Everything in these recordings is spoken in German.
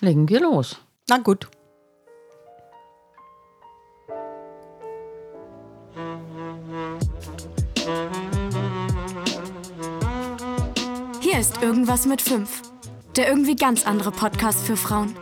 Legen wir los. Na gut. Hier ist Irgendwas mit 5. Der irgendwie ganz andere Podcast für Frauen.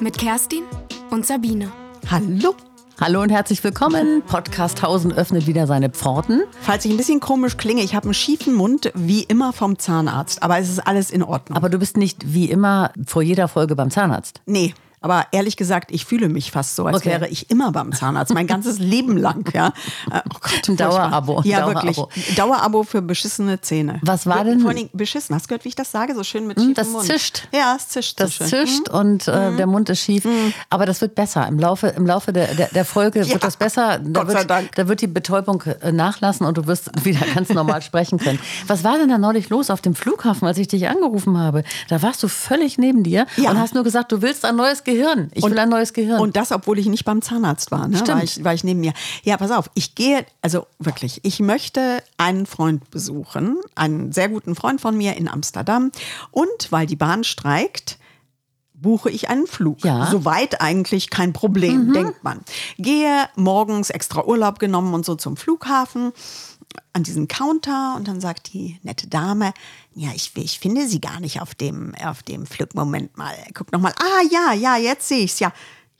Mit Kerstin und Sabine. Hallo. Hallo und herzlich willkommen. Podcast Hausen öffnet wieder seine Pforten. Falls ich ein bisschen komisch klinge, ich habe einen schiefen Mund, wie immer vom Zahnarzt. Aber es ist alles in Ordnung. Aber du bist nicht wie immer vor jeder Folge beim Zahnarzt. nee, aber ehrlich gesagt, ich fühle mich fast so, als Okay. wäre ich immer beim Zahnarzt, mein ganzes Leben lang. Ja. Oh Gott, Ein Dauerabo. Ja, Dauerabo. wirklich. Dauerabo für beschissene Zähne. Was war denn- Vor allem beschissen. Hast du gehört, wie ich das sage? So schön mit Hm, schiefem das Mund. zischt. Ja, es zischt. Das so schön. Mhm. zischt und äh, der Mund ist schief. Aber das wird besser. Im Laufe, im Laufe der, der, der Folge Ja, wird das besser. Da Gott sei wird, Dank. Da wird die Betäubung äh, nachlassen und du wirst wieder ganz normal sprechen können. Was war denn da neulich los auf dem Flughafen, als ich dich angerufen habe? Da warst du völlig neben dir Ja. und hast nur gesagt, du willst ein neues Gehirn. Ich will ein neues Gehirn. Und das, obwohl ich nicht beim Zahnarzt war, ne? Stimmt. War, ich, war ich neben mir. Ja, pass auf, ich gehe, also wirklich, ich möchte einen Freund besuchen, einen sehr guten Freund von mir in Amsterdam. Und weil die Bahn streikt, buche ich einen Flug. Ja. Mhm. Soweit eigentlich kein Problem, denkt man. Gehe morgens extra Urlaub genommen und so zum Flughafen an diesen Counter und dann sagt die nette Dame, ja, ich, ich finde sie gar nicht auf dem, auf dem Flug. Moment mal, guck noch mal. Ah, ja, ja, jetzt sehe ich's, ja.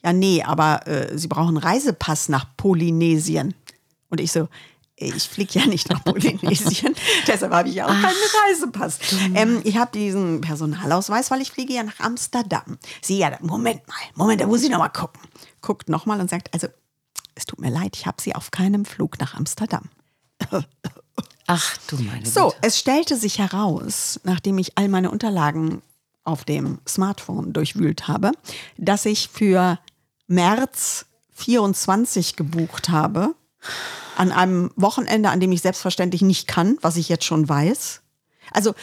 Ja, nee, aber äh, sie brauchen einen Reisepass nach Polynesien. Und ich so, ich fliege ja nicht nach Polynesien, deshalb habe ich ja auch keinen Reisepass. Ähm, ich habe diesen Personalausweis, weil ich fliege ja nach Amsterdam. Sie, ja, Moment mal, Moment, da muss ich noch mal gucken. Guckt noch mal und sagt, also, es tut mir leid, ich habe sie auf keinem Flug nach Amsterdam. Ach du meine So, Güte. es stellte sich heraus, nachdem ich all meine Unterlagen auf dem Smartphone durchwühlt habe, dass ich für März 24 gebucht habe. An einem Wochenende, an dem ich selbstverständlich nicht kann, was ich jetzt schon weiß. Also,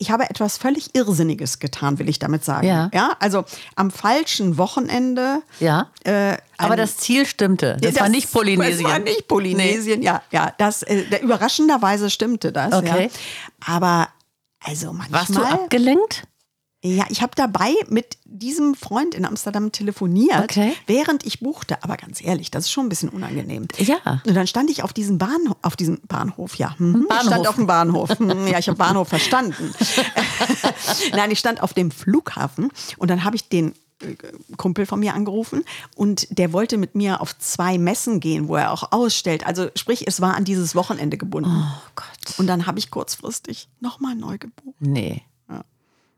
ich habe etwas völlig Irrsinniges getan, will ich damit sagen. Ja. ja also am falschen Wochenende. Ja. Äh, Aber das Ziel stimmte. Das, Ja, war nicht Polynesien. Das war nicht Polynesien, ja. ja das, äh, der, überraschenderweise stimmte das. Okay. Ja. Aber also manchmal. Warst du abgelenkt? Ja, ich habe dabei mit diesem Freund in Amsterdam telefoniert, Okay. während ich buchte. Aber ganz ehrlich, das ist schon ein bisschen unangenehm. Ja. Und dann stand ich auf diesem Bahnhof, auf diesem Bahnhof, ja. Ich Bahnhof. stand auf dem Bahnhof. Mhm, Ja, ich habe Bahnhof verstanden. Nein, ich stand auf dem Flughafen und dann habe ich den äh, Kumpel von mir angerufen und der wollte mit mir auf zwei Messen gehen, wo er auch ausstellt. Also sprich, es war an dieses Wochenende gebunden. Oh Gott. Und dann habe ich kurzfristig nochmal neu gebucht. Nee.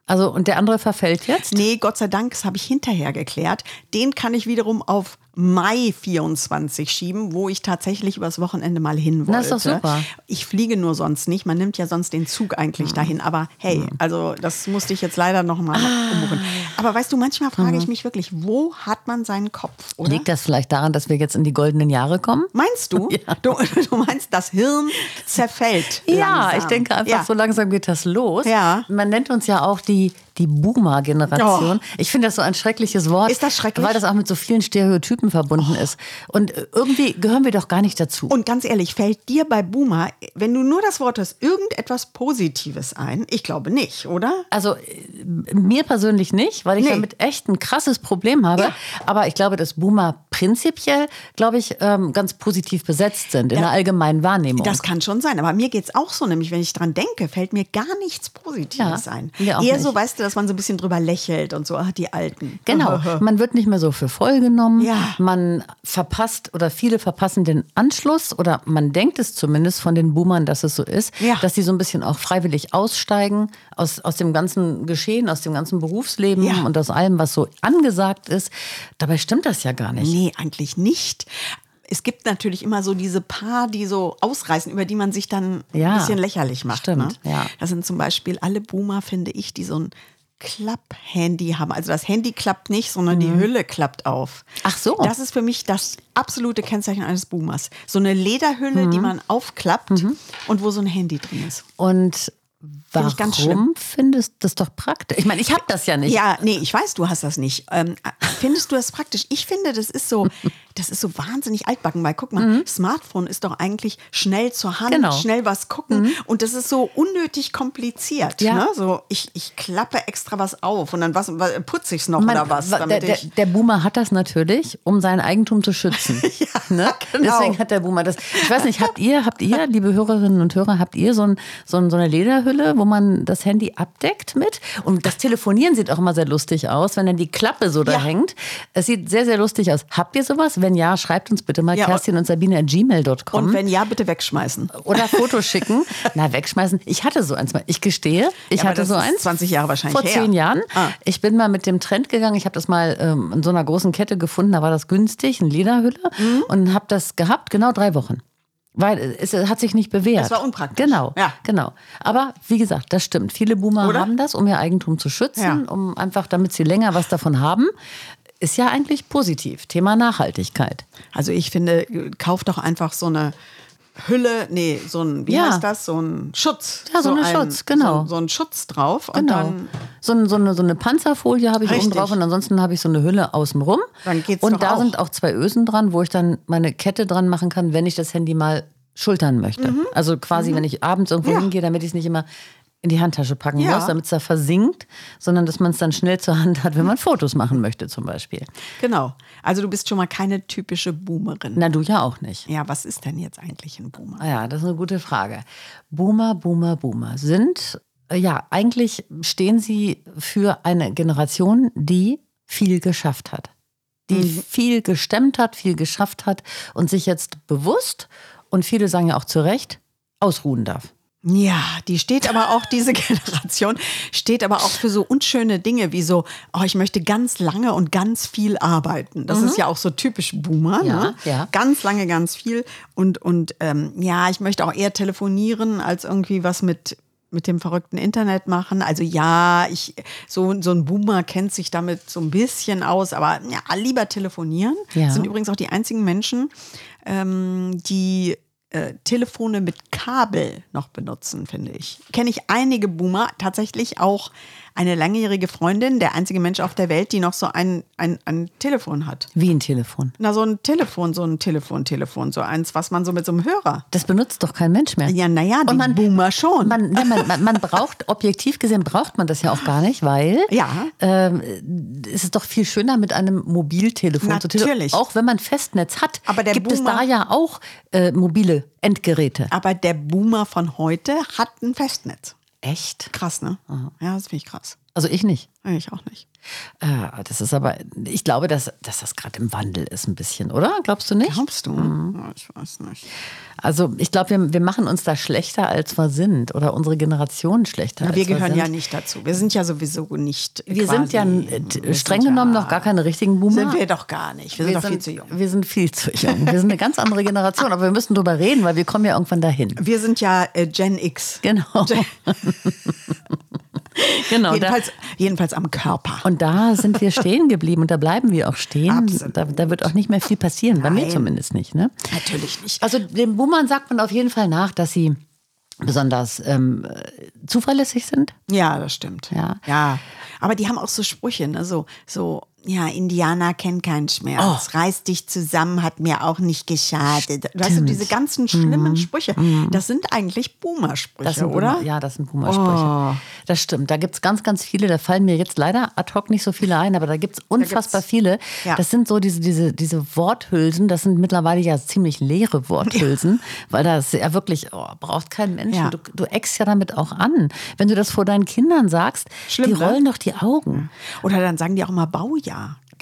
Also, und der andere verfällt jetzt? Nee, Gott sei Dank, das habe ich hinterher geklärt. Den kann ich wiederum auf Mai 24 schieben, wo ich tatsächlich übers Wochenende mal hin wollte. Na, ist doch super. Ich fliege nur sonst nicht. Man nimmt ja sonst den Zug eigentlich dahin. Aber hey, also das musste ich jetzt leider noch mal Ah. umbuchen. Aber weißt du, manchmal frage ich mich wirklich, wo hat man seinen Kopf? Oder? Liegt das vielleicht daran, dass wir jetzt in die goldenen Jahre kommen? Meinst du? du? Du meinst, das Hirn zerfällt. Ja, langsam. ich denke einfach, Ja. so langsam geht das los. Ja. Man nennt uns ja auch die, die Boomer-Generation. Oh. Ich finde das so ein schreckliches Wort. Ist das schrecklich? Weil das auch mit so vielen Stereotypen verbunden ist. Und irgendwie gehören wir doch gar nicht dazu. Und ganz ehrlich, fällt dir bei Boomer, wenn du nur das Wort hast, irgendetwas Positives ein? Ich glaube nicht, oder? Also äh, mir persönlich nicht, weil ich Nee. damit echt ein krasses Problem habe. Ja. Aber ich glaube, dass Boomer prinzipiell, glaube ich, ähm, ganz positiv besetzt sind in Ja. der allgemeinen Wahrnehmung. Das kann schon sein, aber mir geht es auch so, nämlich wenn ich dran denke, fällt mir gar nichts Positives Ja, ein. Eher nicht. so, weißt du, dass man so ein bisschen drüber lächelt und so, ach, die Alten. Genau, man wird nicht mehr so für voll genommen. Ja. Man verpasst oder viele verpassen den Anschluss oder man denkt es zumindest von den Boomern, dass es so ist, Ja. dass die so ein bisschen auch freiwillig aussteigen aus, aus dem ganzen Geschehen, aus dem ganzen Berufsleben Ja. und aus allem, was so angesagt ist. Dabei stimmt das ja gar nicht. Nee, eigentlich nicht. Es gibt natürlich immer so diese paar, die so ausreißen, über die man sich dann Ja, ein bisschen lächerlich macht. stimmt, ne? ja. Das sind zum Beispiel alle Boomer, finde ich, die so ein Klapp-Handy haben. Also das Handy klappt nicht, sondern die Hülle klappt auf. Mhm. Ach so. Das ist für mich das absolute Kennzeichen eines Boomers. So eine Lederhülle, Mhm. die man aufklappt und wo so ein Handy drin ist. Und warum ich ganz schlimm. findest du das doch praktisch? Ich meine, ich habe das ja nicht. Ja, nee, ich weiß, du hast das nicht. Ähm, findest du das praktisch? Ich finde, das ist so, das ist so wahnsinnig altbacken, weil guck mal, Smartphone ist doch eigentlich schnell zur Hand, Genau. schnell was gucken und das ist so unnötig kompliziert. Ja. Ne? So, ich, ich klappe extra was auf und dann was, putze ich es noch Man- oder was, der, der, der Boomer hat das natürlich, um sein Eigentum zu schützen. ne? genau. Deswegen hat der Boomer das. Ich weiß nicht, habt ihr, habt ihr, liebe Hörerinnen und Hörer, habt ihr so, ein, so, ein, so eine Lederhülle, wo man das Handy abdeckt mit? Und das Telefonieren sieht auch immer sehr lustig aus, wenn dann die Klappe so da Ja. hängt. Es sieht sehr, sehr lustig aus. Habt ihr sowas? Wenn ja, schreibt uns bitte mal Ja, Kerstin und Sabine at gmail.com. Und wenn ja, bitte wegschmeißen. oder Fotos schicken. Na, wegschmeißen. Ich hatte so eins mal. Ich gestehe, ich Ja, hatte so eins. 20 Jahre wahrscheinlich Vor her. zehn Jahren. Ah. Ich bin mal mit dem Trend gegangen. Ich habe das mal ähm, in so einer großen Kette gefunden. Da war das günstig, eine Lederhülle. Mhm. Und habe das gehabt, genau drei Wochen. Weil es hat sich nicht bewährt. Es war unpraktisch. Genau, Ja. genau. Aber wie gesagt, das stimmt. Viele Boomer Oder? haben das, um ihr Eigentum zu schützen, Ja. um einfach, damit sie länger was davon haben. Ist ja eigentlich positiv. Thema Nachhaltigkeit. Also ich finde, kauf doch einfach so eine Hülle, nee, so ein, wie Ja. heißt das? So ein Schutz. Ja, so eine Schutz, genau. So, so ein Schutz drauf und Genau. dann so, ein- so, eine, so eine Panzerfolie habe ich oben Richtig. drauf und ansonsten habe ich so eine Hülle außenrum. Dann geht's und da auch. sind auch zwei Ösen dran, wo ich dann meine Kette dran machen kann, wenn ich das Handy mal schultern möchte. Also quasi, wenn ich abends irgendwo Mhm. Ja. hingehe, damit ich es nicht immer in die Handtasche packen Ja. muss, damit es da versinkt, sondern dass man es dann schnell zur Hand hat, wenn man Fotos machen möchte zum Beispiel. Genau. Also du bist schon mal keine typische Boomerin. Na, du ja auch nicht. Ja, was ist denn jetzt eigentlich ein Boomer? Ah Ja, das ist eine gute Frage. Boomer, Boomer, Boomer sind, äh, ja, eigentlich stehen sie für eine Generation, die viel geschafft hat. Die viel gestemmt hat, viel geschafft hat und sich jetzt bewusst, und viele sagen ja auch zu Recht, ausruhen darf. Ja, die steht aber auch, diese Generation steht aber auch für so unschöne Dinge wie so, oh, ich möchte ganz lange und ganz viel arbeiten. Das ist ja auch so typisch Boomer. Mhm. Ja, ne? ja. Ganz lange, ganz viel. Und, und ähm, ja, ich möchte auch eher telefonieren, als irgendwie was mit mit dem verrückten Internet machen. Also ja, ich so, so ein Boomer kennt sich damit so ein bisschen aus, aber ja, lieber telefonieren. Ja. Das sind übrigens auch die einzigen Menschen, ähm, die äh, Telefone mit Kabel noch benutzen, finde ich. Kenne ich einige Boomer, tatsächlich auch eine langjährige Freundin, der einzige Mensch auf der Welt, die noch so ein, ein, ein Telefon hat. Wie ein Telefon. Na, so ein Telefon, so ein Telefon-Telefon, so eins, was man so mit so einem Hörer. Das benutzt doch kein Mensch mehr. Ja, naja, die man- Boomer schon. Man, man, man, man braucht, objektiv gesehen braucht man das ja auch gar nicht, weil Ja. ähm, es ist doch viel schöner mit einem Mobiltelefon zu telefonieren. Natürlich. Auch wenn man Festnetz hat, Aber der gibt es Boomer- da ja auch äh, mobile Endgeräte. Aber der Boomer von heute hat ein Festnetz. Echt? Krass, ne? Ja, das finde ich krass. Also ich nicht. Ich auch nicht. Äh, das ist aber, ich glaube, dass, dass das gerade im Wandel ist ein bisschen, oder? Glaubst du nicht? Glaubst du? Ja, ich weiß nicht. Also ich glaube, wir, wir machen uns da schlechter, als wir sind. Oder unsere Generation schlechter, als wir gehören sind. ja nicht dazu. Wir sind ja sowieso nicht. Wir sind ja äh, wir streng sind genommen ja, noch gar keine richtigen Boomer. Sind wir doch gar nicht. Wir, sind doch viel zu jung. Wir sind viel zu jung. Wir sind eine ganz andere Generation, aber wir müssen drüber reden, weil wir kommen ja irgendwann dahin. Wir sind ja äh, Gen X. Genau. genau. Da, Jedenfalls, jedenfalls am Körper. und da sind wir stehen geblieben und da bleiben wir auch stehen. Da, da wird auch nicht mehr viel passieren, bei mir Nein. zumindest nicht. Ne? Natürlich nicht. Also den Boomern sagt man auf jeden Fall nach, dass sie besonders ähm, äh, zuverlässig sind. Ja, das stimmt. Ja. ja. Aber die haben auch so Sprüche, ne? so, so, ja, Indianer kennen keinen Schmerz. Oh. Reiß dich zusammen, hat mir auch nicht geschadet. Weißt du, diese ganzen schlimmen Sprüche, das sind eigentlich Boomer-Sprüche, Mhm. Das sind oder? Ja, das sind Boomer-Sprüche. Das stimmt. Da gibt es ganz, ganz viele. Da fallen mir jetzt leider ad hoc nicht so viele ein, aber da gibt es unfassbar gibt's- viele. Ja. Das sind so diese, diese, diese Worthülsen. Das sind mittlerweile ja ziemlich leere Worthülsen, weil das ja wirklich oh, braucht kein Mensch. Ja. Du, du eckst ja damit auch an. Wenn du das vor deinen Kindern sagst, Schlimm, die ne? rollen doch die Augen. Oder dann sagen die auch immer Baujahr.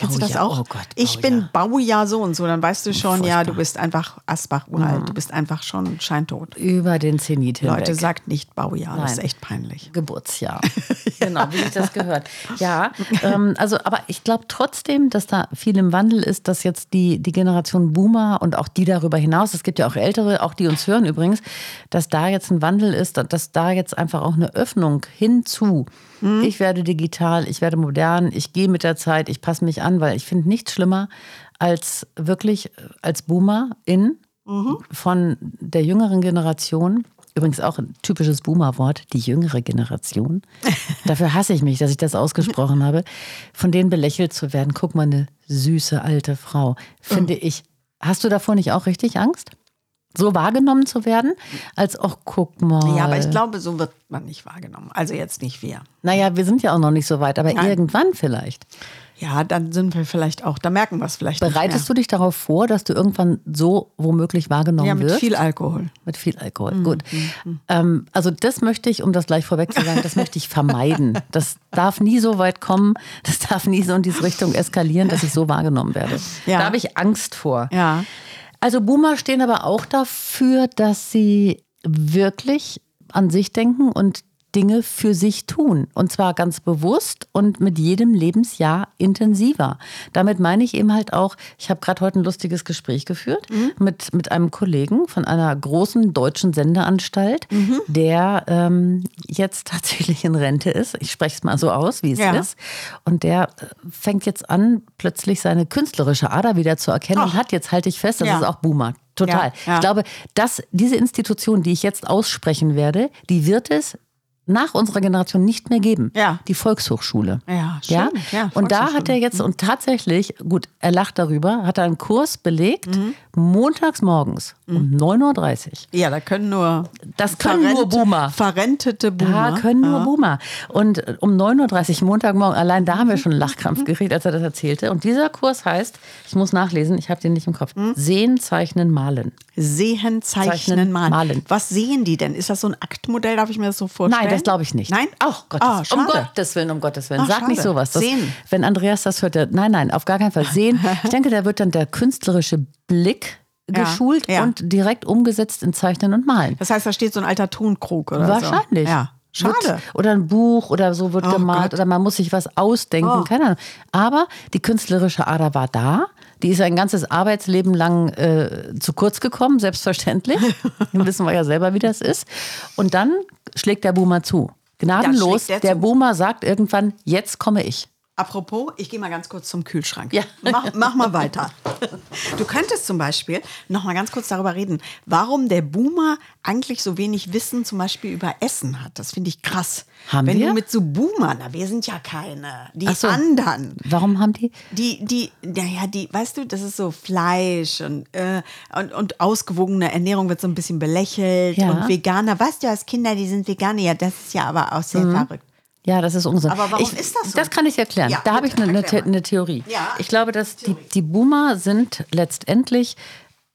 Kennst du das Baujahr, auch? oh Gott, ich bin Baujahr so und so. Dann weißt du schon, ja, Furchtbar. du bist einfach Asbach uralt. Du bist einfach schon scheintot. Über den Zenit hinweg. Leute, sagt nicht Baujahr. Das ist Nein. echt peinlich. Geburtsjahr. Genau, wie sich das gehört. Ja, ähm, also, aber ich glaube trotzdem, dass da viel im Wandel ist, dass jetzt die, die Generation Boomer und auch die darüber hinaus, es gibt ja auch Ältere, auch die uns hören übrigens, dass da jetzt ein Wandel ist, dass da jetzt einfach auch eine Öffnung hinzu. Ich werde digital, ich werde modern, ich gehe mit der Zeit, ich passe mich an, weil ich finde nichts schlimmer als wirklich als Boomer in von der jüngeren Generation Übrigens auch ein typisches Boomer-Wort, die jüngere Generation. Dafür hasse ich mich, dass ich das ausgesprochen habe. Von denen belächelt zu werden, guck mal, eine süße alte Frau, finde ich. Hast du davor nicht auch richtig Angst? So wahrgenommen zu werden, als auch guck mal. Ja, aber ich glaube, so wird man nicht wahrgenommen. Also jetzt nicht wir. Naja, wir sind ja auch noch nicht so weit, aber Nein. irgendwann vielleicht. Ja, dann sind wir vielleicht auch, da merken wir es vielleicht Bereitest du dich darauf vor, dass du irgendwann so womöglich wahrgenommen mehr. Ja, mit wirst? viel Alkohol. Mit viel Alkohol, gut. Ähm, also das möchte ich, um das gleich vorweg zu sagen, das möchte ich vermeiden. Das darf nie so weit kommen, das darf nie so in diese Richtung eskalieren, dass ich so wahrgenommen werde. Ja. Da habe ich Angst vor. Ja. Also Boomer stehen aber auch dafür, dass sie wirklich an sich denken und Dinge für sich tun. Und zwar ganz bewusst und mit jedem Lebensjahr intensiver. Damit meine ich eben halt auch, ich habe gerade heute ein lustiges Gespräch geführt mit, mit einem Kollegen von einer großen deutschen Sendeanstalt, der ähm, jetzt tatsächlich in Rente ist. Ich spreche es mal so aus, wie es Ja. ist. Und der äh, fängt jetzt an, plötzlich seine künstlerische Ader wieder zu erkennen und Ach. hat jetzt, halte ich fest, das Ja. ist auch Boomer. Total. Ja, ja. Ich glaube, dass diese Institution, die ich jetzt aussprechen werde, die wird es nach unserer Generation nicht mehr geben. Ja. Die Volkshochschule. Ja, ja? stimmt. Ja, und da hat er jetzt, und tatsächlich, gut, er lacht darüber, hat er einen Kurs belegt, Mhm. Montags morgens um 9.30 Uhr. Ja, da können nur. Das können nur Boomer. Verrentete Boomer. Da können nur Boomer. Und äh, um 9.30 Uhr Montagmorgen, allein da haben wir schon einen Lachkrampf gekriegt, als er das erzählte. Und dieser Kurs heißt, ich muss nachlesen, ich habe den nicht im Kopf, Hm? Sehen, Zeichnen, Malen. Sehen, zeichnen, malen. malen. Was sehen die denn? Ist das so ein Aktmodell? Darf ich mir das so vorstellen? Nein, das glaube ich nicht. Nein? Ach Gottes, um schade. Gottes Willen, um Gottes Willen. Ach, Sag nicht schade. sowas. Das, Sehen. Wenn Andreas das hört, der, nein, nein, auf gar keinen Fall. Sehen. Ich denke, da wird dann der künstlerische Blick Ja, geschult ja. und direkt umgesetzt in Zeichnen und Malen. Das heißt, da steht so ein alter Tonkrug oder Wahrscheinlich. so. Ja. Schade. Wird, oder ein Buch oder so wird Oh gemalt Gott. oder man muss sich was ausdenken, Oh. keine Ahnung. Aber die künstlerische Ader war da. Die ist ein ganzes Arbeitsleben lang äh, zu kurz gekommen, selbstverständlich. Dann wissen wir ja selber, wie das ist. Und dann schlägt der Boomer zu. Gnadenlos. der der. Boomer sagt irgendwann, jetzt komme ich. Apropos, ich gehe mal ganz kurz zum Kühlschrank. Ja. Mach, mach mal weiter. Du könntest zum Beispiel noch mal ganz kurz darüber reden, warum der Boomer eigentlich so wenig Wissen zum Beispiel über Essen hat. Das finde ich krass. Haben Wenn wir? du mit so Boomern, na, wir sind ja keine, die so. anderen. Warum haben die? Die, die, naja, die, weißt du, das ist so Fleisch und, äh, und, und ausgewogene Ernährung wird so ein bisschen belächelt Ja. und Veganer. Weißt du, als Kinder, die sind Veganer, ja, das ist ja aber auch sehr verrückt. Ja, das ist Unsinn. Aber warum ich, ist das so? Das kann ich erklären. Ja, da habe ich eine, eine, eine Theorie. Ja. Ich glaube, dass die, die Boomer sind letztendlich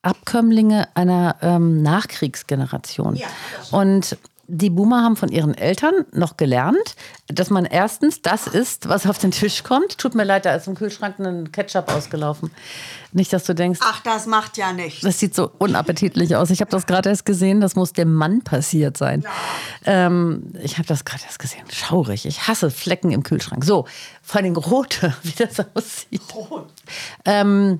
Abkömmlinge einer ähm, Nachkriegsgeneration. Ja, Und die Boomer haben von ihren Eltern noch gelernt, dass man erstens das isst, was auf den Tisch kommt. Tut mir leid, da ist im Kühlschrank ein Ketchup ausgelaufen. Nicht, dass du denkst, Ach, das macht ja nichts. das sieht so unappetitlich aus. Ich habe das gerade erst gesehen. Das muss dem Mann passiert sein. Ähm, ich habe das gerade erst gesehen. Schaurig. Ich hasse Flecken im Kühlschrank. So, vor allem rote, wie das aussieht. Ähm,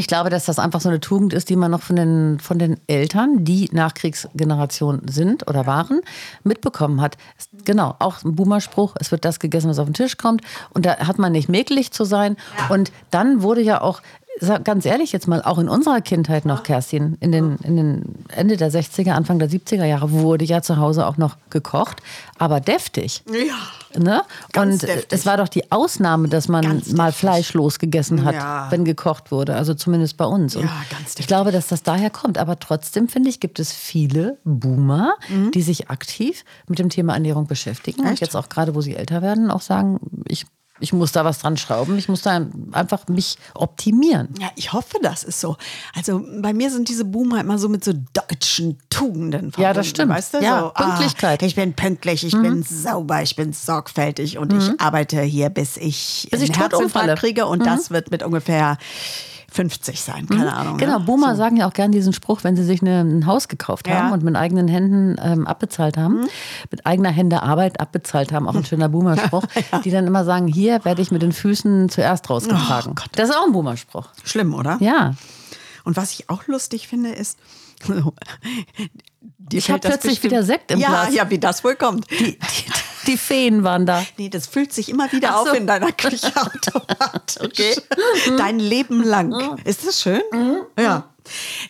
ich glaube, dass das einfach so eine Tugend ist, die man noch von den, von den Eltern, die Nachkriegsgeneration sind oder waren, mitbekommen hat. Genau, auch ein Boomerspruch, es wird das gegessen, was auf den Tisch kommt. Und da hat man nicht mäkelig zu sein. Und dann wurde ja auch, ganz ehrlich jetzt mal, auch in unserer Kindheit noch, Kerstin, in den, in den Ende der 60er, Anfang der 70er Jahre wurde ja zu Hause auch noch gekocht, aber deftig. Ja. Ne? Und deftig. es war doch die Ausnahme, dass man mal fleischlos gegessen hat, Ja. wenn gekocht wurde. Also zumindest bei uns. Und Ja, ganz ich deftig. glaube, dass das daher kommt. Aber trotzdem, finde ich, gibt es viele Boomer, Mhm. die sich aktiv mit dem Thema Ernährung beschäftigen. Und Echt? jetzt auch gerade, wo sie älter werden, auch sagen, ich, ich muss da was dran schrauben. Ich muss da einfach mich optimieren. Ja, ich hoffe, das ist so. Also bei mir sind diese Boomer immer so mit so deutschen Tugenden verbunden. Ja, das stimmt. Weißt du? Ja, so, Pünktlichkeit. Ah, ich bin pünktlich, ich bin sauber, ich bin sorgfältig und ich arbeite hier, bis ich Bis einen ich. Herzinfarkt kriege und das wird mit ungefähr 50 sein, keine Ahnung. Genau, ne? Boomer sagen ja auch gern diesen Spruch, wenn sie sich eine, ein Haus gekauft Ja. haben und mit eigenen Händen ähm, abbezahlt haben, mit eigener Hände Arbeit abbezahlt haben, auch ein schöner Boomer-Spruch, die dann immer sagen, hier werde ich mit den Füßen zuerst rausgetragen. das ist auch ein Boomer-Spruch. Schlimm, oder? Ja. Und was ich auch lustig finde, ist. dir Ich hab fällt das plötzlich bestimmt- wieder Sekt im ja, Glas. Ja, wie das wohl kommt. Die, die, die Feen waren da. Nee, das füllt sich immer wieder so. auf in deiner Küche automatisch. Dein Leben lang. Ist das schön? Ja.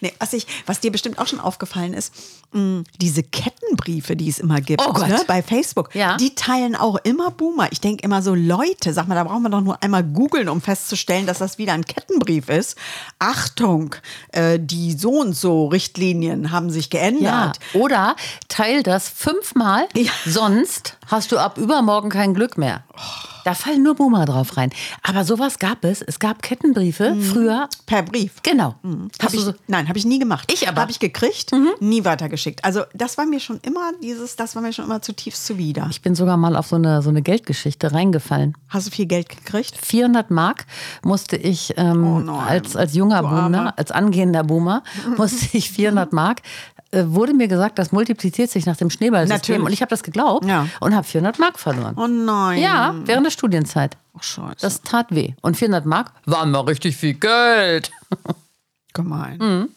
Nee, was, ich, was dir bestimmt auch schon aufgefallen ist, mh, diese Kettenbriefe, die es immer gibt Oh ne, bei Facebook, Ja. die teilen auch immer Boomer. Ich denke immer so, Leute, sag mal, da brauchen wir doch nur einmal googeln, um festzustellen, dass das wieder ein Kettenbrief ist. Achtung, äh, die so und so Richtlinien haben sich Ja, geändert. oder teil das fünfmal, Ja. sonst hast du ab übermorgen kein Glück mehr. Da fallen nur Boomer drauf rein. Aber sowas gab es. Es gab Kettenbriefe früher. Per Brief. Genau. Hab Hast du ich, so, nein, habe ich nie gemacht. Ich aber. Habe ich gekriegt, nie weitergeschickt. Also das war mir schon immer dieses, das war mir schon immer zutiefst zuwider. ich bin sogar mal auf so eine, so eine Geldgeschichte reingefallen. Hast du viel Geld gekriegt? 400 Mark musste ich ähm, Oh als, als junger Du Boomer, Armer. als angehender Boomer, musste ich 400 Mark. Äh, wurde mir gesagt, das multipliziert sich nach dem Schneeballsystem. Natürlich. Und ich habe das geglaubt Ja. und habe 400 Mark verloren. Oh nein. Ja, während der Studienzeit. Oh, scheiße. Das tat weh. Und 400 Mark waren mal richtig viel Geld. gemein. Mhm.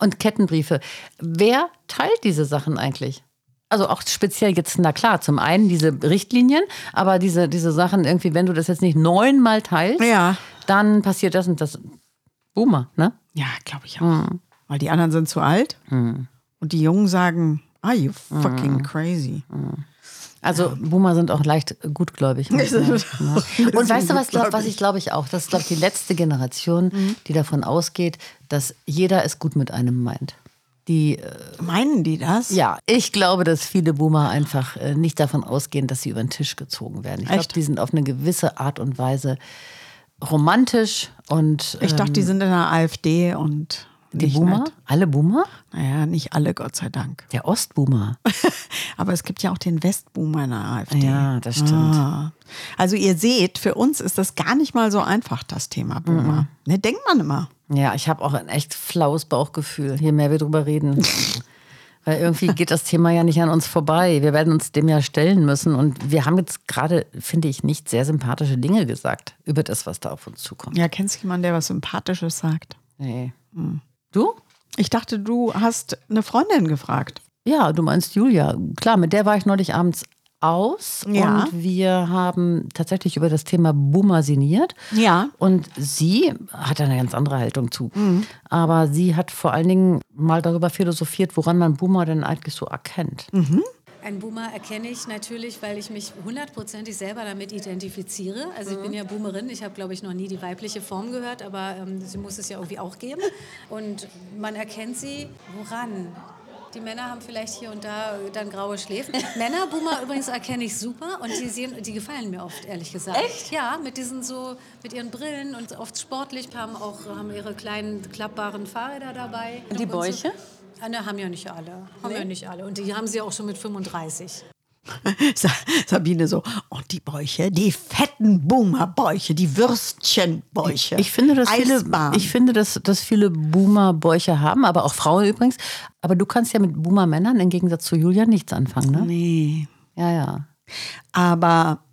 Und Kettenbriefe. Wer teilt diese Sachen eigentlich? Also auch speziell jetzt, na klar, zum einen diese Richtlinien, aber diese, diese Sachen irgendwie, wenn du das jetzt nicht neunmal teilst, Ja. dann passiert das und das. Boomer, ne? Ja, glaube ich auch. Weil die anderen sind zu alt. Und die Jungen sagen, are you fucking crazy? Also Boomer sind auch leicht gutgläubig. sagen, ne? Und weißt du, was, glaub, was ich glaube ich auch? Das ist, glaube ich, die letzte Generation, die davon ausgeht, dass jeder es gut mit einem meint. Die, äh, Meinen die das? ja, ich glaube, dass viele Boomer einfach äh, nicht davon ausgehen, dass sie über den Tisch gezogen werden. Ich glaube, die sind auf eine gewisse Art und Weise romantisch und Ich dachte, die sind in der AfD und die nicht Boomer, nett. alle Boomer, Naja, nicht alle, Gott sei Dank. der Ostboomer. Aber es gibt ja auch den Westboomer in der AfD. Ja, das stimmt. Ah. Also ihr seht, für uns ist das gar nicht mal so einfach, das Thema Boomer. Ne, denkt man immer. Ja, ich habe auch ein echt flaues Bauchgefühl, je mehr wir drüber reden. Weil irgendwie geht das Thema ja nicht an uns vorbei. Wir werden uns dem ja stellen müssen. Und wir haben jetzt gerade, finde ich, nicht sehr sympathische Dinge gesagt über das, was da auf uns zukommt. Ja, kennst du jemanden, der was Sympathisches sagt? Nee. Du? Ich dachte, du hast eine Freundin gefragt. Ja, du meinst Julia. Klar, mit der war ich neulich abends aus. Ja. Und wir haben tatsächlich über das Thema Boomer sinniert. Ja. Und sie hat eine ganz andere Haltung zu. Aber sie hat vor allen Dingen mal darüber philosophiert, woran man Boomer denn eigentlich so erkennt. Ein Boomer erkenne ich natürlich, weil ich mich hundertprozentig selber damit identifiziere. Also ich bin ja Boomerin. Ich habe, glaube ich, noch nie die weibliche Form gehört, aber ähm, sie muss es ja irgendwie auch geben. Und man erkennt sie woran? Die Männer haben vielleicht hier und da dann graue Schläfen. Männer, Boomer übrigens erkenne ich super und die, sehen, die gefallen mir oft, ehrlich gesagt. Echt? Ja, mit diesen so, mit ihren Brillen und oft sportlich, haben auch haben ihre kleinen klappbaren Fahrräder dabei. Und die so. Ah, ne, haben ja nicht alle. Haben ja nicht alle. Und die haben sie auch schon mit 35. Sa- Sabine so, und die Bäuche, die fetten Boomer-Bäuche, die Würstchenbäuche. Ich finde, dass viele, ich finde, dass, dass viele Boomer Bäuche haben, aber auch Frauen übrigens. Aber du kannst ja mit Boomer Männern im Gegensatz zu Julia nichts anfangen, ne? Nee. Ja, ja. Aber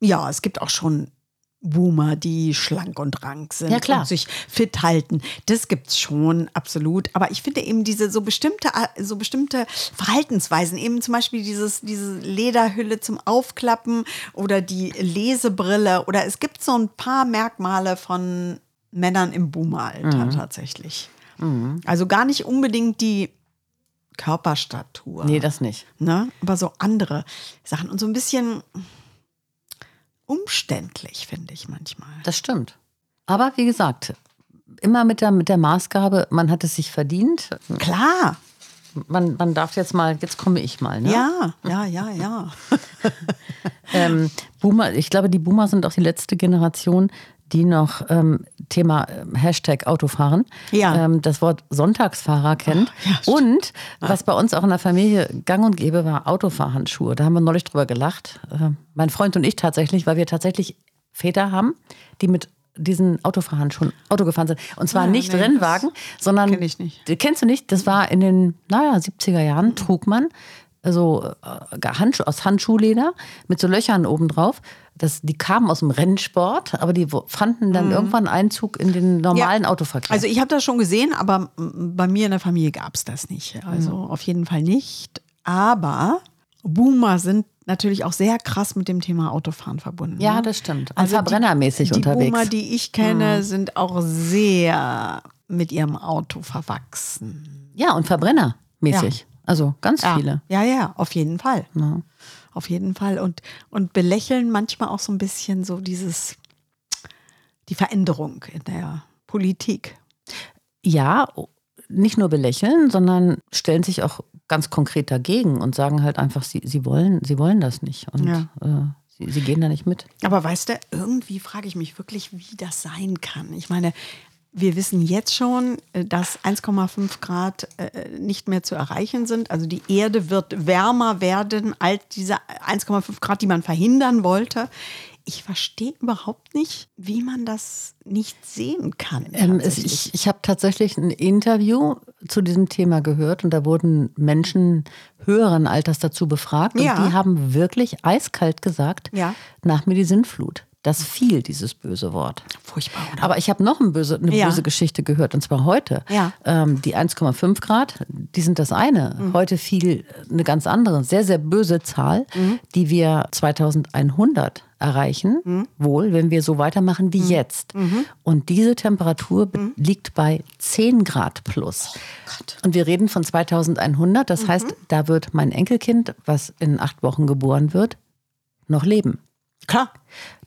ja, es gibt auch schon Boomer, die schlank und rank sind Ja, klar. und sich fit halten. Das gibt's schon, absolut. Aber ich finde eben diese so bestimmte, so bestimmte Verhaltensweisen, eben zum Beispiel dieses, diese Lederhülle zum Aufklappen oder die Lesebrille oder es gibt so ein paar Merkmale von Männern im Boomeralter Mhm. tatsächlich. Also gar nicht unbedingt die Körperstatur. Nee, das nicht. Ne? Aber so andere Sachen und so ein bisschen umständlich, finde ich manchmal. Das stimmt. Aber wie gesagt, immer mit der, mit der Maßgabe, man hat es sich verdient. Klar, Man, man darf jetzt mal, jetzt komme ich mal. Ne? ja, ja, ja, ja. Ähm, Boomer, ich glaube, die Boomer sind auch die letzte Generation, die noch ähm, Thema ähm, Hashtag Autofahren, Ja. ähm, das Wort Sonntagsfahrer kennt. und was bei uns auch in der Familie gang und gäbe war, Autofahrhandschuhe. Da haben wir neulich drüber gelacht. Äh, mein Freund und ich tatsächlich, weil wir tatsächlich Väter haben, die mit diesen Autofahrhandschuhen Auto gefahren sind. Und zwar Ah, nicht nee, Rennwagen, sondern. kenn ich nicht. Kennst du nicht? Das war in den, naja, 70er Jahren, trug man so äh, Handschuhe aus Handschuhleder mit so Löchern oben drauf. Das, die kamen aus dem Rennsport, aber die fanden dann irgendwann Einzug in den normalen Mhm. Ja. Autoverkehr. Also ich habe das schon gesehen, aber bei mir in der Familie gab es das nicht. Also Mhm. auf jeden Fall nicht. Aber Boomer sind natürlich auch sehr krass mit dem Thema Autofahren verbunden. ja, ne? das stimmt. Also verbrennermäßig unterwegs. Mhm. Die Boomer, die ich kenne, sind auch sehr mit ihrem Auto verwachsen. Ja, und Verbrennermäßig. Also ganz Ja. viele. Ja, ja, auf jeden Fall. Ja. Auf jeden Fall. Und, und belächeln manchmal auch so ein bisschen so dieses, die Veränderung in der Politik. Ja, nicht nur belächeln, sondern stellen sich auch ganz konkret dagegen und sagen halt einfach, sie, sie, wollen, sie wollen das nicht. Und Ja. äh, sie, sie gehen da nicht mit. Aber weißt du, irgendwie frage ich mich wirklich, wie das sein kann. Ich meine, wir wissen jetzt schon, äh, dass 1,5 Grad äh, nicht mehr zu erreichen sind. Also die Erde wird wärmer werden als diese 1,5 Grad, die man verhindern wollte. Ich verstehe überhaupt nicht, wie man das nicht sehen kann. Ähm, ich ich habe tatsächlich ein Interview zu diesem Thema gehört und da wurden Menschen höheren Alters dazu befragt und Ja. die haben wirklich eiskalt gesagt, Ja. nach mir die Sinnflut. Das fiel, dieses böse Wort. Furchtbar, oder? Aber ich habe noch ein böse, eine Ja. böse Geschichte gehört, und zwar heute. Ja. Ähm, die 1,5 Grad, die sind das eine. Mhm. Heute fiel eine ganz andere, sehr, sehr böse Zahl, Mhm. die wir 2100 erreichen, Mhm. wohl, wenn wir so weitermachen wie jetzt. Und diese Temperatur Mhm. liegt bei 10 Grad plus. Oh Und wir reden von 2100, Mhm. das heißt, da wird mein Enkelkind, was in acht Wochen geboren wird, noch leben. Klar.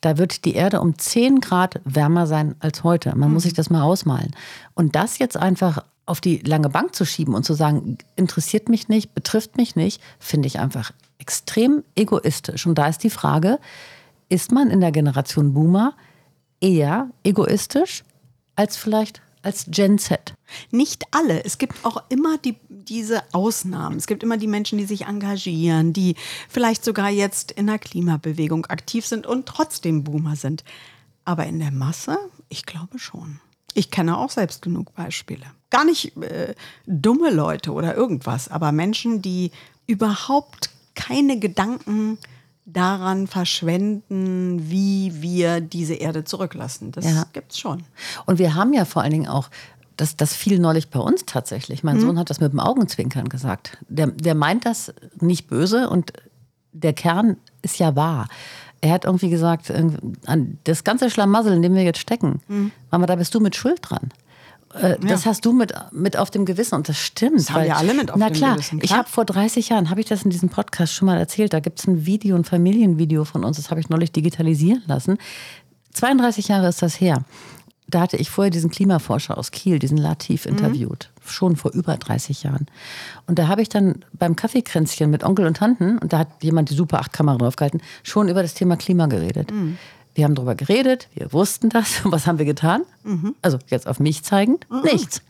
Da wird die Erde um 10 Grad wärmer sein als heute. Man muss sich das mal ausmalen. Und das jetzt einfach auf die lange Bank zu schieben und zu sagen, interessiert mich nicht, betrifft mich nicht, finde ich einfach extrem egoistisch. Und da ist die Frage, ist man in der Generation Boomer eher egoistisch als vielleicht als Gen Z? Nicht alle. Es gibt auch immer die, diese Ausnahmen. Es gibt immer die Menschen, die sich engagieren, die vielleicht sogar jetzt in der Klimabewegung aktiv sind und trotzdem Boomer sind. Aber in der Masse, ich glaube schon. Ich kenne auch selbst genug Beispiele. Gar nicht äh, dumme Leute oder irgendwas, aber Menschen, die überhaupt keine Gedanken daran verschwenden, wie wir diese Erde zurücklassen. Das Ja. gibt's schon. Und wir haben ja vor allen Dingen auch, das, das fiel neulich bei uns tatsächlich. Mein Sohn hat das mit dem Augenzwinkern gesagt. Der, der meint das nicht böse und der Kern ist ja wahr. Er hat irgendwie gesagt, das ganze Schlamassel, in dem wir jetzt stecken, Mama, da bist du mit Schuld dran. Äh, Das hast du mit, mit auf dem Gewissen und das stimmt. Das haben wir alle mit auf na dem klar, Gewissen, Ich klar. habe vor 30 Jahren, habe ich das in diesem Podcast schon mal erzählt, da gibt es ein Video, ein Familienvideo von uns, das habe ich neulich digitalisieren lassen. 32 Jahre ist das her. Da hatte ich vorher diesen Klimaforscher aus Kiel, diesen Latif, interviewt. Schon vor über 30 Jahren. Und da habe ich dann beim Kaffeekränzchen mit Onkel und Tanten, und da hat jemand die Super 8 Kamera draufgehalten, schon über das Thema Klima geredet. Wir haben darüber geredet, wir wussten das. Und was haben wir getan? Also jetzt auf mich zeigend, nichts.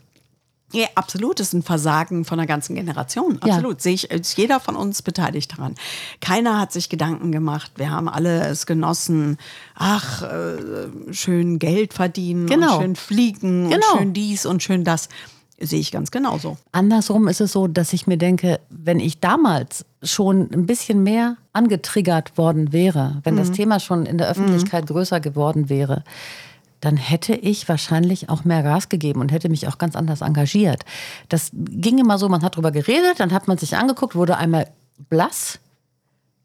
Ja, absolut. Das ist ein Versagen von einer ganzen Generation. Absolut. Sehe ich, ist jeder von uns beteiligt daran. Keiner hat sich Gedanken gemacht. Wir haben alle es genossen. Ach, äh, schön Geld verdienen, Genau. schön fliegen, Genau. und schön dies und schön das. Sehe ich ganz genauso. Andersrum ist es so, dass ich mir denke, wenn ich damals schon ein bisschen mehr angetriggert worden wäre, wenn das Thema schon in der Öffentlichkeit größer geworden wäre, dann hätte ich wahrscheinlich auch mehr Gas gegeben und hätte mich auch ganz anders engagiert. Das ging immer so, man hat drüber geredet, dann hat man sich angeguckt, wurde einmal blass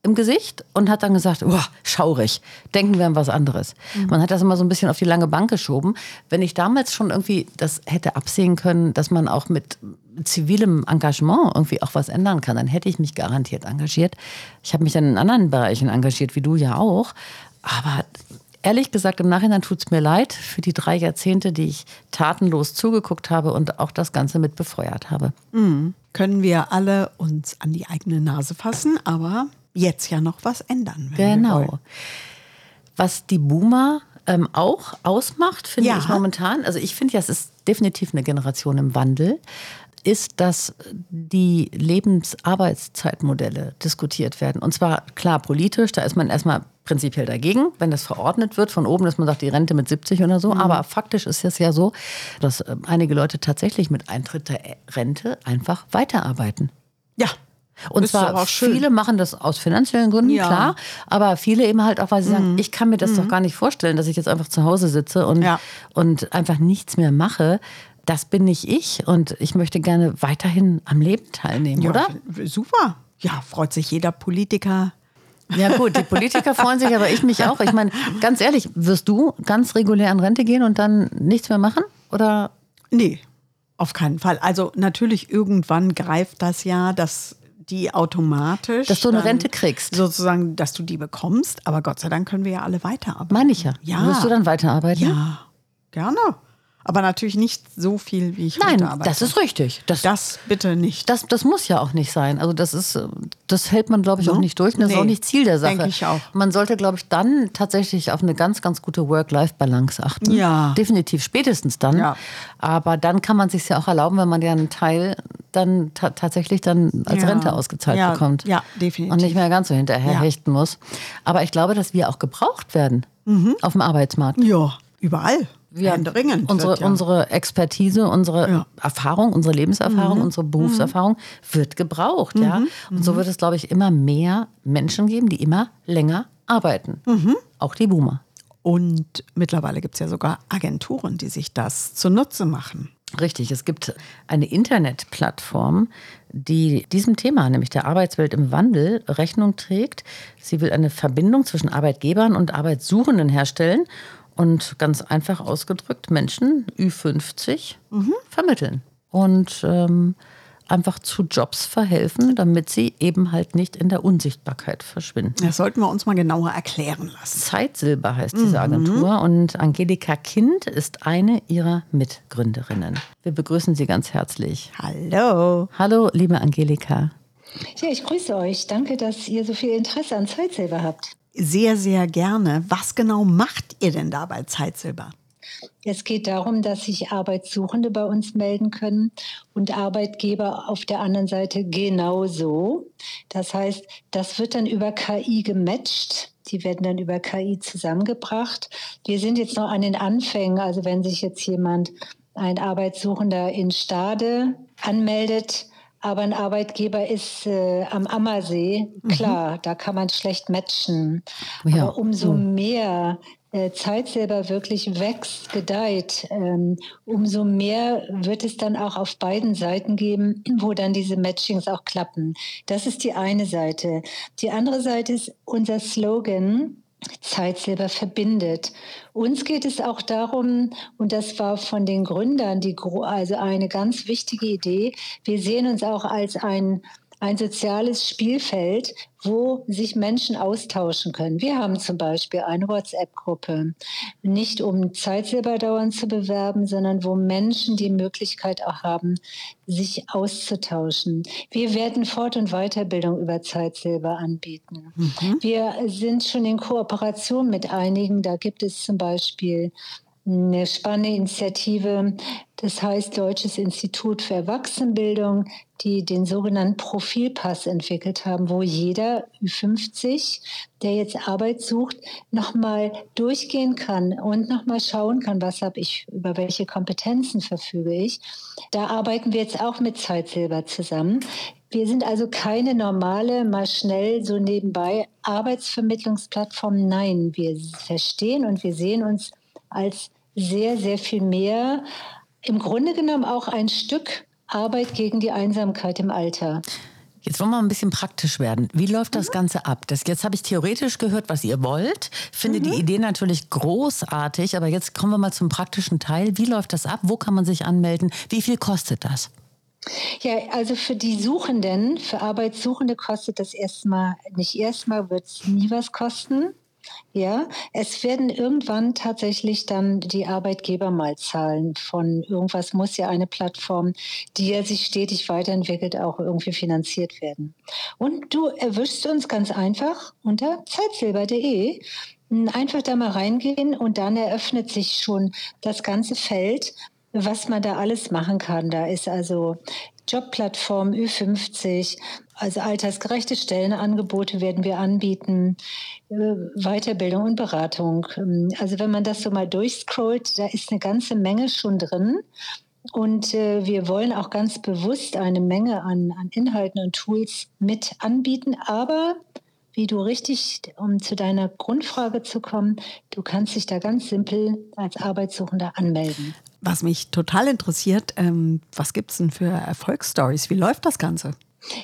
im Gesicht und hat dann gesagt, oh, schaurig, denken wir an was anderes. Man hat das immer so ein bisschen auf die lange Bank geschoben. Wenn ich damals schon irgendwie das hätte absehen können, dass man auch mit zivilem Engagement irgendwie auch was ändern kann, dann hätte ich mich garantiert engagiert. Ich habe mich dann in anderen Bereichen engagiert, wie du ja auch. Aber ehrlich gesagt, im Nachhinein tut es mir leid für die drei Jahrzehnte, die ich tatenlos zugeguckt habe und auch das Ganze mit befeuert habe. Können wir alle uns an die eigene Nase fassen, aber jetzt ja noch was ändern. Genau. Was die Boomer ähm, auch ausmacht, finde Ja. ich momentan, also ich finde ja, es ist definitiv eine Generation im Wandel, ist, dass die Lebensarbeitszeitmodelle diskutiert werden. Und zwar klar politisch, da ist man erstmal prinzipiell dagegen, wenn das verordnet wird von oben, dass man sagt, die Rente mit 70 oder so. Aber faktisch ist es ja so, dass äh, einige Leute tatsächlich mit Eintritt der Rente einfach weiterarbeiten. Ja. Und Ist zwar doch auch schön. viele machen das aus finanziellen Gründen, Ja. Mhm. klar, aber viele eben halt auch, weil sie sagen, ich kann mir das doch gar nicht vorstellen, dass ich jetzt einfach zu Hause sitze und, Ja. und einfach nichts mehr mache. Das bin nicht ich und ich möchte gerne weiterhin am Leben teilnehmen, Ja, oder? Super. Ja, freut sich jeder Politiker. Ja gut, die Politiker freuen sich, aber ich mich auch. Ich meine, ganz ehrlich, wirst du ganz regulär an Rente gehen und dann nichts mehr machen? Oder Nee, auf keinen Fall. Also natürlich irgendwann greift das ja, dass die automatisch. Dass du eine Rente kriegst. Sozusagen, dass du die bekommst. Aber Gott sei Dank können wir ja alle weiterarbeiten. Meine ich ja. Ja. Wirst du dann weiterarbeiten? Ja, gerne. Aber natürlich nicht so viel, wie ich Nein, heute arbeite. das ist richtig. Das, Das bitte nicht. das, das muss ja auch nicht sein. Also das ist, das hält man, glaube ich, auch Ne? nicht durch. Und das ist Nee, auch nicht Ziel der Sache. denke ich auch. Man sollte, glaube ich, dann tatsächlich auf eine ganz, ganz gute Work-Life-Balance achten. Ja. Definitiv, spätestens dann. Ja. Aber dann kann man sich ja auch erlauben, wenn man ja einen Teil dann ta tatsächlich dann als Ja. Rente ausgezahlt Ja, bekommt. ja, definitiv. Und nicht mehr ganz so hinterher Ja. hechten muss. Aber ich glaube, dass wir auch gebraucht werden Mhm. auf dem Arbeitsmarkt. Ja, überall. Wir, Händeringend unsere, wird ja. unsere Expertise, unsere Ja. Mhm. Erfahrung, unsere Lebenserfahrung, unsere Berufserfahrung wird gebraucht, ja. Und so wird es, glaube ich, immer mehr Menschen geben, die immer länger arbeiten. Mhm. Auch die Boomer. Und mittlerweile gibt es ja sogar Agenturen, die sich das zunutze machen. Richtig, es gibt eine Internetplattform, die diesem Thema, nämlich der Arbeitswelt im Wandel, Rechnung trägt. Sie will eine Verbindung zwischen Arbeitgebern und Arbeitssuchenden herstellen und ganz einfach ausgedrückt Menschen Ü50 vermitteln und ähm, einfach zu Jobs verhelfen, damit sie eben halt nicht in der Unsichtbarkeit verschwinden. Das sollten wir uns mal genauer erklären lassen. Zeitsilber heißt diese Agentur und Angelika Kind ist eine ihrer Mitgründerinnen. Wir begrüßen Sie ganz herzlich. Hallo. Hallo, liebe Angelika. Ja, ich grüße euch. Danke, dass ihr so viel Interesse an Zeitsilber habt. Sehr, sehr gerne. Was genau macht ihr denn da bei Zeitsilber? Es geht darum, dass sich Arbeitssuchende bei uns melden können und Arbeitgeber auf der anderen Seite genauso. Das heißt, das wird dann über KI gematcht. Die werden dann über KI zusammengebracht. Wir sind jetzt noch an den Anfängen. Also wenn sich jetzt jemand, ein Arbeitssuchender in Stade anmeldet, aber ein Arbeitgeber ist äh, am Ammersee, klar, da kann man schlecht matchen. Ja. Aber umso mehr äh, Zeitsilber wirklich wächst, gedeiht, ähm, umso mehr wird es dann auch auf beiden Seiten geben, wo dann diese Matchings auch klappen. Das ist die eine Seite. Die andere Seite ist unser Slogan. Zeitsilber verbindet. Uns geht es auch darum, und das war von den Gründern die, also eine ganz wichtige Idee, wir sehen uns auch als ein, ein soziales Spielfeld, wo sich Menschen austauschen können. Wir haben zum Beispiel eine WhatsApp-Gruppe, nicht um Zeitsilber dauernd zu bewerben, sondern wo Menschen die Möglichkeit auch haben, sich auszutauschen. Wir werden Fort- und Weiterbildung über Zeitsilber anbieten. Wir sind schon in Kooperation mit einigen. Da gibt es zum Beispiel eine spannende Initiative, das heißt Deutsches Institut für Erwachsenenbildung, die den sogenannten Profilpass entwickelt haben, wo jeder Ü50, der jetzt Arbeit sucht, nochmal durchgehen kann und nochmal schauen kann, was habe ich, über welche Kompetenzen verfüge ich. Da arbeiten wir jetzt auch mit Zeitsilber zusammen. Wir sind also keine normale, mal schnell so nebenbei Arbeitsvermittlungsplattform. Nein, wir verstehen und wir sehen uns als sehr, sehr viel mehr. Im Grunde genommen auch ein Stück Arbeit gegen die Einsamkeit im Alter. Jetzt wollen wir mal ein bisschen praktisch werden. Wie läuft das Ganze ab? Das, jetzt habe ich theoretisch gehört, was ihr wollt. Finde die Idee natürlich großartig, aber jetzt kommen wir mal zum praktischen Teil. Wie läuft das ab? Wo kann man sich anmelden? Wie viel kostet das? Ja, also für die Suchenden, für Arbeitssuchende kostet das erstmal, nicht erstmal wird es nie was kosten. Ja, es werden irgendwann tatsächlich dann die Arbeitgeber mal zahlen von irgendwas muss ja eine Plattform, die ja sich stetig weiterentwickelt, auch irgendwie finanziert werden. Und du erwischst uns ganz einfach unter zeitsilber.de. Einfach da mal reingehen und dann eröffnet sich schon das ganze Feld, was man da alles machen kann. Da ist also Jobplattform Ü50, also altersgerechte Stellenangebote werden wir anbieten, äh, Weiterbildung und Beratung. Ähm, Also wenn man das so mal durchscrollt, da ist eine ganze Menge schon drin. Und äh, wir wollen auch ganz bewusst eine Menge an, an Inhalten und Tools mit anbieten. Aber wie du richtig, um zu deiner Grundfrage zu kommen, du kannst dich da ganz simpel als Arbeitssuchender anmelden. Was mich total interessiert, ähm, was gibt es denn für Erfolgsstories? Wie läuft das Ganze?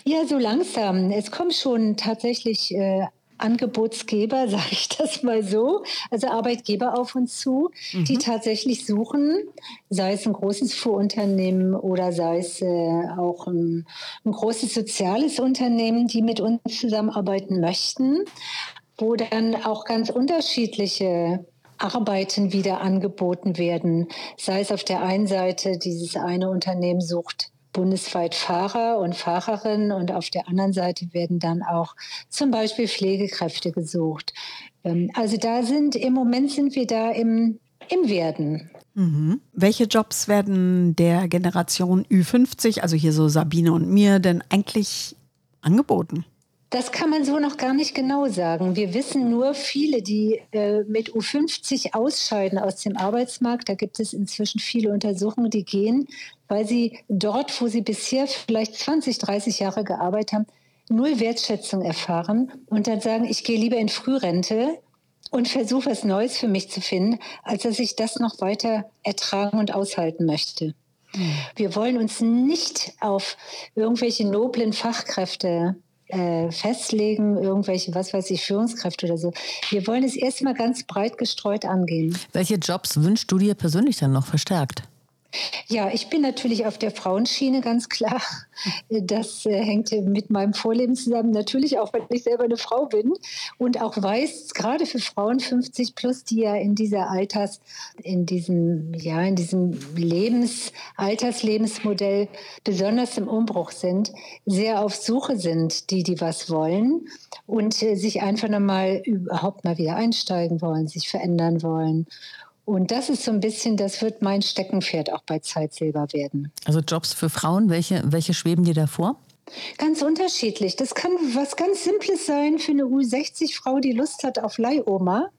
Ja, so langsam. Es kommen schon tatsächlich äh, Angebotsgeber, sage ich das mal so, also Arbeitgeber auf uns zu, mhm. die tatsächlich suchen, sei es ein großes Vorunternehmen oder sei es äh, auch ein, ein großes soziales Unternehmen, die mit uns zusammenarbeiten möchten, wo dann auch ganz unterschiedliche Arbeiten wieder angeboten werden. Sei es auf der einen Seite, dieses eine Unternehmen sucht bundesweit Fahrer und Fahrerinnen und auf der anderen Seite werden dann auch zum Beispiel Pflegekräfte gesucht. Ähm, also da sind im Moment sind wir da im, im Werden. Mhm. Welche Jobs werden der Generation Ü50, also hier so Sabine und mir, denn eigentlich angeboten? Das kann man so noch gar nicht genau sagen. Wir wissen nur, viele, die äh, mit U50 ausscheiden aus dem Arbeitsmarkt, da gibt es inzwischen viele Untersuchungen, die gehen, weil sie dort, wo sie bisher vielleicht 20, 30 Jahre gearbeitet haben, null Wertschätzung erfahren und dann sagen, ich gehe lieber in Frührente und versuche was Neues für mich zu finden, als dass ich das noch weiter ertragen und aushalten möchte. Hm. Wir wollen uns nicht auf irgendwelche noblen Fachkräfte äh, festlegen, irgendwelche, was weiß ich, Führungskräfte oder so. Wir wollen es erstmal ganz breit gestreut angehen. Welche Jobs wünschst du dir persönlich dann noch verstärkt? Ja, ich bin natürlich auf der Frauenschiene ganz klar. Das äh, hängt mit meinem Vorleben zusammen. Natürlich auch, weil ich selber eine Frau bin und auch weiß, gerade für Frauen 50 plus, die ja in dieser Alters, in diesem, ja, in diesem Lebens, Alterslebensmodell besonders im Umbruch sind, sehr auf Suche sind, die, die was wollen und äh, sich einfach nochmal überhaupt mal wieder einsteigen wollen, sich verändern wollen. Und das ist so ein bisschen, das wird mein Steckenpferd auch bei Zeitsilber werden. Also Jobs für Frauen, welche, welche schweben dir da vor? Ganz unterschiedlich. Das kann was ganz Simples sein für eine U60-Frau, die Lust hat auf Leihoma.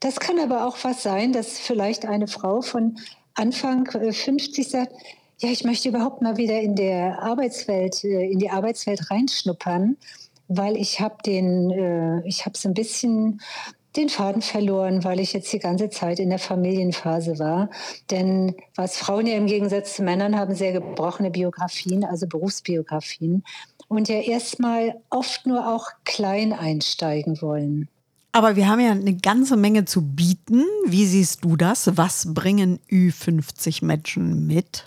Das kann aber auch was sein, dass vielleicht eine Frau von Anfang 50 äh, sagt, ja, ich möchte überhaupt mal wieder in der Arbeitswelt, äh, in die Arbeitswelt reinschnuppern, weil ich habe den, äh, ich habe so ein bisschen den Faden verloren, weil ich jetzt die ganze Zeit in der Familienphase war. Denn was Frauen ja im Gegensatz zu Männern haben, sehr gebrochene Biografien, also Berufsbiografien. Und ja erstmal oft nur auch klein einsteigen wollen. Aber wir haben ja eine ganze Menge zu bieten. Wie siehst du das? Was bringen Ü50 Menschen mit?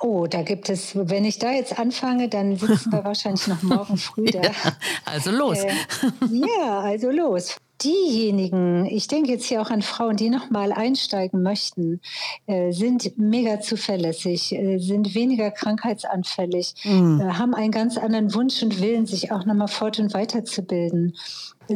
Oh, da gibt es, wenn ich da jetzt anfange, dann sitzen wir wahrscheinlich noch morgen früh da. Ja, also los. Äh, ja, also los diejenigen, ich denke jetzt hier auch an Frauen, die nochmal einsteigen möchten, äh, sind mega zuverlässig, äh, sind weniger krankheitsanfällig, mhm. äh, haben einen ganz anderen Wunsch und Willen, sich auch nochmal fort- und weiterzubilden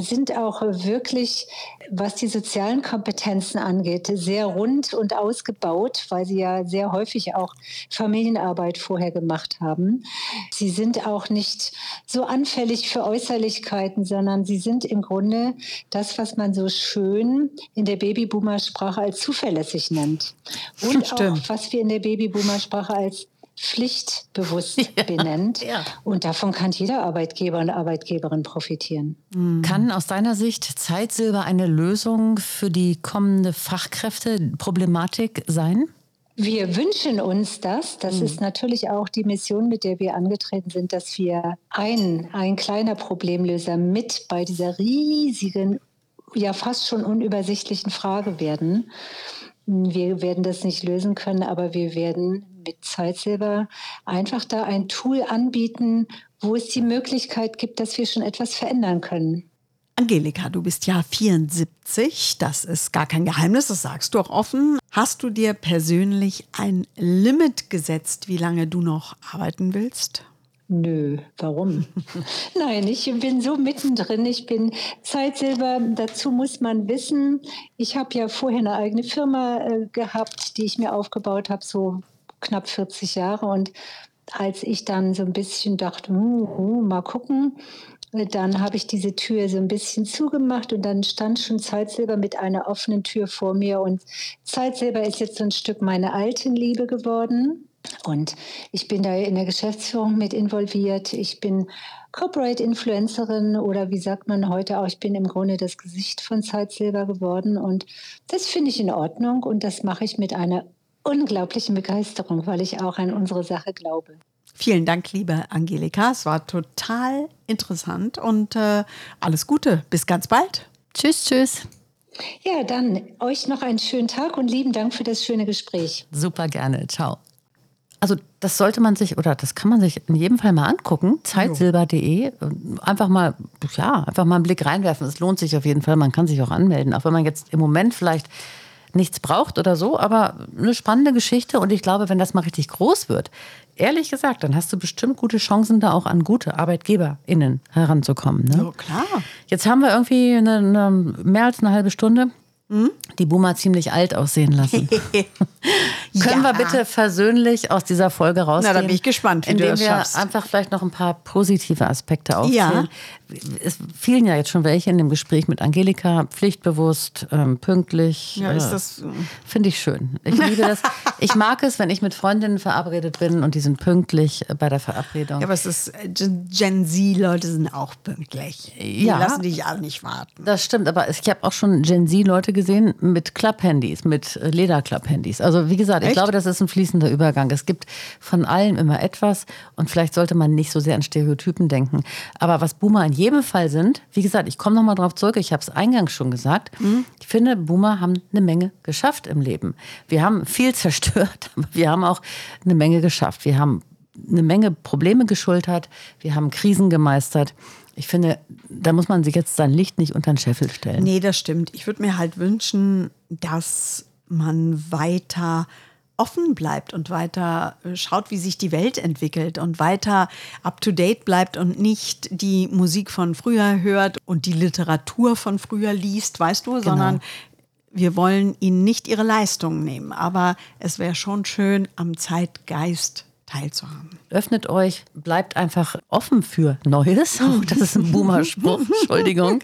sind auch wirklich, was die sozialen Kompetenzen angeht, sehr rund und ausgebaut, weil sie ja sehr häufig auch Familienarbeit vorher gemacht haben. Sie sind auch nicht so anfällig für Äußerlichkeiten, sondern sie sind im Grunde das, was man so schön in der Babyboomer-Sprache als zuverlässig nennt. Und Stimmt. auch, was wir in der Babyboomer-Sprache als pflichtbewusst ja, benennt. Ja. Und davon kann jeder Arbeitgeber und Arbeitgeberin profitieren. Mhm. Kann aus deiner Sicht Zeitsilber eine Lösung für die kommende Fachkräfteproblematik sein? Wir wünschen uns das. Das mhm. ist natürlich auch die Mission, mit der wir angetreten sind, dass wir ein, ein kleiner Problemlöser mit bei dieser riesigen, ja fast schon unübersichtlichen Frage werden. Wir werden das nicht lösen können, aber wir werden mit Zeitsilber einfach da ein Tool anbieten, wo es die Möglichkeit gibt, dass wir schon etwas verändern können. Angelika, du bist ja 74, das ist gar kein Geheimnis, das sagst du auch offen. Hast du dir persönlich ein Limit gesetzt, wie lange du noch arbeiten willst? Nö, warum? Nein, ich bin so mittendrin. Ich bin Zeitsilber. Dazu muss man wissen, ich habe ja vorher eine eigene Firma äh, gehabt, die ich mir aufgebaut habe, so knapp 40 Jahre. Und als ich dann so ein bisschen dachte, uh, uh, mal gucken, dann habe ich diese Tür so ein bisschen zugemacht und dann stand schon Zeitsilber mit einer offenen Tür vor mir. Und Zeitsilber ist jetzt so ein Stück meiner alten Liebe geworden. Und ich bin da in der Geschäftsführung mit involviert. Ich bin Corporate Influencerin oder wie sagt man heute auch, ich bin im Grunde das Gesicht von Zeitsilber geworden. Und das finde ich in Ordnung und das mache ich mit einer unglaublichen Begeisterung, weil ich auch an unsere Sache glaube. Vielen Dank, liebe Angelika. Es war total interessant und äh, alles Gute. Bis ganz bald. Tschüss, tschüss. Ja, dann euch noch einen schönen Tag und lieben Dank für das schöne Gespräch. Super gerne. Ciao. Also das sollte man sich oder das kann man sich in jedem Fall mal angucken. Zeitsilber.de. Einfach mal, ja, einfach mal einen Blick reinwerfen. Es lohnt sich auf jeden Fall. Man kann sich auch anmelden, auch wenn man jetzt im Moment vielleicht nichts braucht oder so, aber eine spannende Geschichte und ich glaube, wenn das mal richtig groß wird, ehrlich gesagt, dann hast du bestimmt gute Chancen, da auch an gute ArbeitgeberInnen heranzukommen. Ne? Oh, klar. Jetzt haben wir irgendwie eine, eine, mehr als eine halbe Stunde die Boomer ziemlich alt aussehen lassen. Können wir bitte versöhnlich aus dieser Folge rausgehen? Na, da bin ich gespannt, wie indem du das wir schaffst. einfach vielleicht noch ein paar positive Aspekte aufzählen. Ja. Es fielen ja jetzt schon welche in dem Gespräch mit Angelika, pflichtbewusst, ähm, pünktlich. Ja, ist äh, das- Finde ich schön. Ich liebe das. Ich mag es, wenn ich mit Freundinnen verabredet bin und die sind pünktlich bei der Verabredung. Ja, aber es ist, äh, Gen Z-Leute sind auch pünktlich. Die Ja. lassen dich alle nicht warten. Das stimmt, aber ich habe auch schon Gen Z-Leute gesehen mit Klapphandys, mit äh, Lederklapphandys. Also wie gesagt, ich Echt? glaube, das ist ein fließender Übergang. Es gibt von allem immer etwas und vielleicht sollte man nicht so sehr an Stereotypen denken. Aber was Boomer in jedem Fall sind, wie gesagt, ich komme nochmal drauf zurück, ich habe es eingangs schon gesagt, ich finde, Boomer haben eine Menge geschafft im Leben. Wir haben viel zerstört, aber wir haben auch eine Menge geschafft. Wir haben eine Menge Probleme geschultert, wir haben Krisen gemeistert. Ich finde, da muss man sich jetzt sein Licht nicht unter den Scheffel stellen. Nee, das stimmt. Ich würde mir halt wünschen, dass man weiter offen bleibt und weiter äh, schaut, wie sich die Welt entwickelt und weiter up-to-date bleibt und nicht die Musik von früher hört und die Literatur von früher liest, weißt du, sondern wir wollen ihnen nicht ihre Leistungen nehmen. Aber es wäre schon schön, am Zeitgeist teilzuhaben. Öffnet euch, bleibt einfach offen für Neues. Oh, das ist ein Boomer-Spruch, Entschuldigung.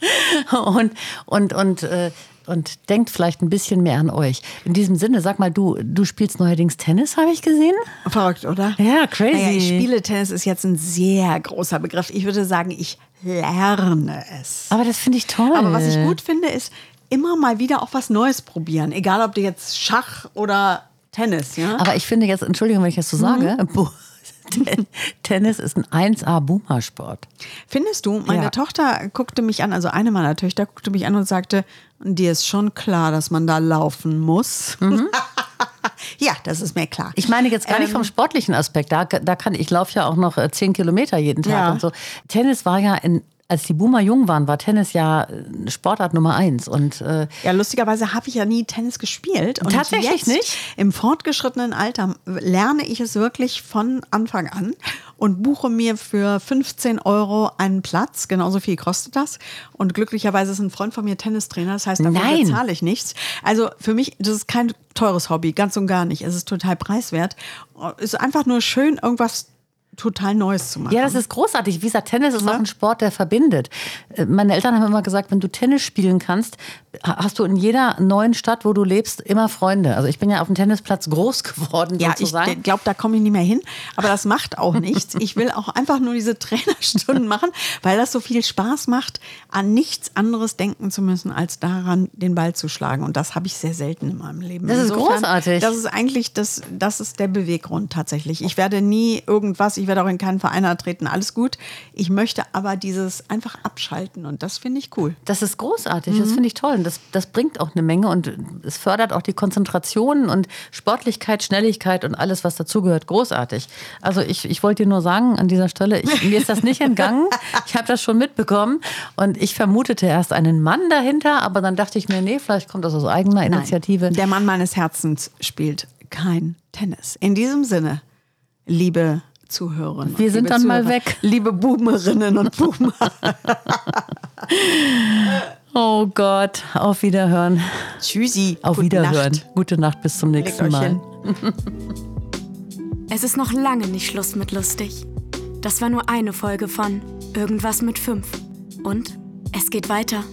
Und, und, und, äh, und denkt vielleicht ein bisschen mehr an euch. In diesem Sinne, sag mal, du, du spielst neuerdings Tennis, habe ich gesehen? Verrückt, oder? Ja, crazy. Naja, ich spiele Tennis ist jetzt ein sehr großer Begriff. Ich würde sagen, ich lerne es. Aber das finde ich toll. Aber was ich gut finde, ist immer mal wieder auch was Neues probieren. Egal, ob du jetzt Schach oder Tennis, ja? Aber ich finde jetzt, Entschuldigung, wenn ich das so sage, Bo- Ten- Tennis ist ein 1A-Boomer-Sport. Findest du, meine Ja. Tochter guckte mich an, also eine meiner Töchter guckte mich an und sagte, dir ist schon klar, dass man da laufen muss. ja, das ist mir klar. Ich meine jetzt gar nicht Ähm, vom sportlichen Aspekt. Da, da kann ich laufe ja auch noch äh, 10 Kilometer jeden Tag Ja. und so. Tennis war ja in als die Boomer jung waren, war Tennis ja äh, Sportart Nummer eins. Und äh, Ja, lustigerweise habe ich ja nie Tennis gespielt. Und Tatsächlich nicht? Im fortgeschrittenen Alter lerne ich es wirklich von Anfang an und buche mir für 15 Euro einen Platz. Genauso viel kostet das. Und glücklicherweise ist ein Freund von mir Tennistrainer. Das heißt, dafür bezahle ich nichts. Also für mich, das ist kein teures Hobby, ganz und gar nicht. Es ist total preiswert. Es ist einfach nur schön, irgendwas total Neues zu machen. ja, das ist großartig. Wie gesagt, Tennis ist auch ein Sport, der verbindet. Äh, Meine Eltern haben immer gesagt, wenn du Tennis spielen kannst, hast du in jeder neuen Stadt, wo du lebst, immer Freunde. Also ich bin ja auf dem Tennisplatz groß geworden, Ja, ich sozusagen. glaube, da komme ich nicht mehr hin. Aber das macht auch nichts. Ich will auch einfach nur diese Trainerstunden machen, weil das so viel Spaß macht, an nichts anderes denken zu müssen, als daran, den Ball zu schlagen. Und das habe ich sehr selten in meinem Leben. Das ist großartig. Das ist eigentlich das, das ist der Beweggrund tatsächlich. Ich werde nie irgendwas, ich werde auch in keinen Verein treten, alles gut. Ich möchte aber dieses einfach abschalten und das finde ich cool. Das ist großartig, Mhm. das finde ich toll. Das, das bringt auch eine Menge und es fördert auch die Konzentration und Sportlichkeit, Schnelligkeit und alles, was dazugehört. Großartig. Also ich, ich wollte dir nur sagen an dieser Stelle, ich, mir ist das nicht entgangen. Ich habe das schon mitbekommen und ich vermutete erst einen Mann dahinter, aber dann dachte ich mir, nee, vielleicht kommt das aus eigener Initiative. Der Mann meines Herzens spielt kein Tennis. In diesem Sinne, liebe Zuhörerinnen. und Wir sind dann mal Zuhörer, weg. Liebe Boomerinnen und Boomer. Oh Gott, auf Wiederhören. Tschüssi. Auf Gute Wiederhören. Nacht. Gute Nacht, bis zum nächsten Mal. Es ist noch lange nicht Schluss mit lustig. Das war nur eine Folge von Irgendwas mit 5. Und es geht weiter.